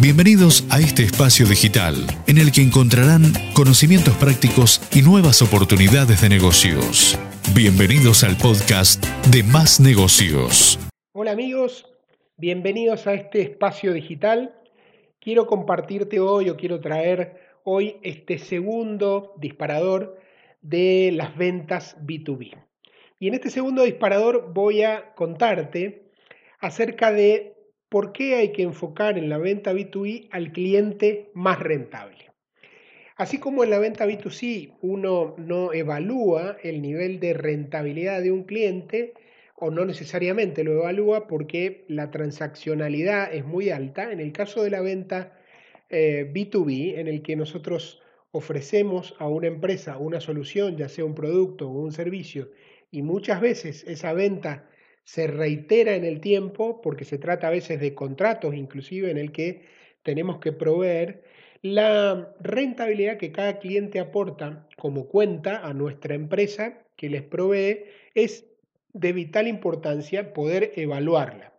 Bienvenidos a este espacio digital en el que encontrarán conocimientos prácticos y nuevas oportunidades de negocios. Bienvenidos al podcast de Más Negocios. Hola amigos, bienvenidos a este espacio digital. Quiero compartirte hoy o quiero traer hoy este segundo disparador de las ventas B2B. Y en este segundo disparador voy a contarte acerca de por qué hay que enfocar en la venta B2B al cliente más rentable. Así como en la venta B2C uno no evalúa el nivel de rentabilidad de un cliente, o no necesariamente lo evalúa porque la transaccionalidad es muy alta, en el caso de la venta B2B, eh, en el que nosotros ofrecemos a una empresa una solución, ya sea un producto o un servicio, y muchas veces esa venta se reitera en el tiempo, porque se trata a veces de contratos inclusive en el que tenemos que proveer, la rentabilidad que cada cliente aporta como cuenta a nuestra empresa que les provee es de vital importancia poder evaluarla.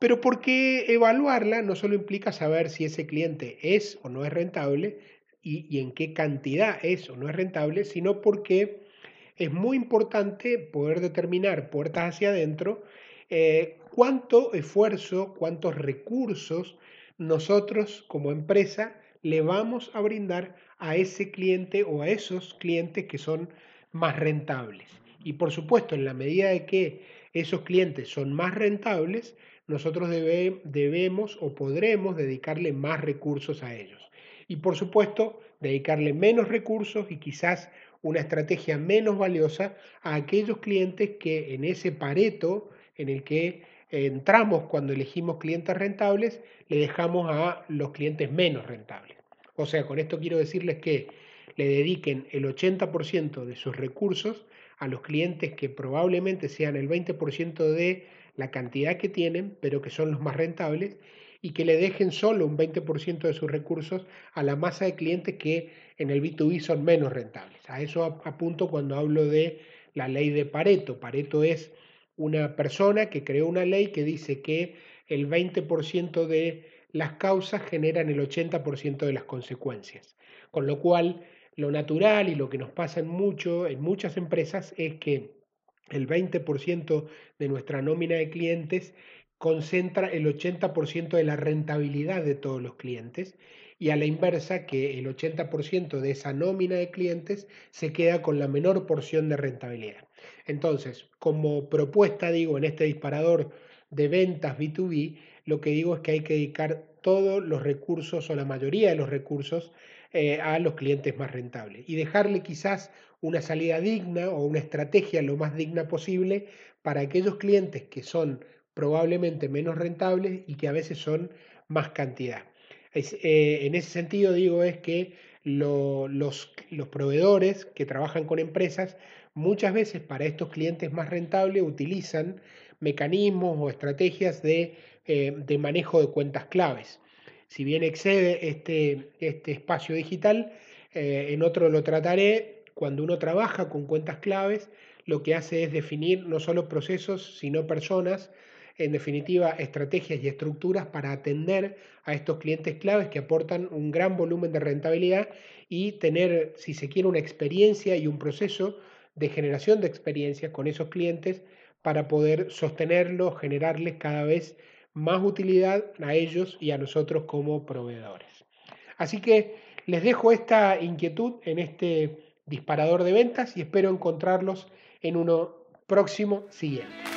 Pero ¿por qué evaluarla no solo implica saber si ese cliente es o no es rentable y, en qué cantidad es o no es rentable, sino porque es muy importante poder determinar puertas hacia adentro eh, cuánto esfuerzo, cuántos recursos nosotros como empresa le vamos a brindar a ese cliente o a esos clientes que son más rentables. Y por supuesto, en la medida de que esos clientes son más rentables, nosotros debemos o podremos dedicarle más recursos a ellos. Y por supuesto, dedicarle menos recursos y quizás una estrategia menos valiosa a aquellos clientes que en ese pareto en el que entramos cuando elegimos clientes rentables, le dejamos a los clientes menos rentables. O sea, con esto quiero decirles que le dediquen el 80% de sus recursos a los clientes que probablemente sean el 20% de la cantidad que tienen, pero que son los más rentables, y que le dejen solo un 20% de sus recursos a la masa de clientes que en el B2B son menos rentables. A eso apunto cuando hablo de la ley de Pareto. Pareto es una persona que creó una ley que dice que el 20% de las causas generan el 80% de las consecuencias. Con lo cual, lo natural y lo que nos pasa en, mucho, en muchas empresas es que el 20% de nuestra nómina de clientes concentra el 80% de la rentabilidad de todos los clientes y a la inversa que el 80% de esa nómina de clientes se queda con la menor porción de rentabilidad. Entonces, como propuesta, digo, en este disparador de ventas B2B, lo que digo es que hay que dedicar todos los recursos o la mayoría de los recursos eh, a los clientes más rentables y dejarle quizás una salida digna o una estrategia lo más digna posible para aquellos clientes que son probablemente menos rentables y que a veces son más cantidad. Eh, en ese sentido digo es que los, proveedores que trabajan con empresas muchas veces para estos clientes más rentables utilizan mecanismos o estrategias de, eh, de manejo de cuentas claves. Si bien excede este, este espacio digital, eh, en otro lo trataré, cuando uno trabaja con cuentas claves, lo que hace es definir no solo procesos, sino personas en definitiva, estrategias y estructuras para atender a estos clientes claves que aportan un gran volumen de rentabilidad y tener, si se quiere, una experiencia y un proceso de generación de experiencias con esos clientes para poder sostenerlos, generarles cada vez más utilidad a ellos y a nosotros como proveedores. Así que les dejo esta inquietud en este disparador de ventas y espero encontrarlos en uno próximo siguiente.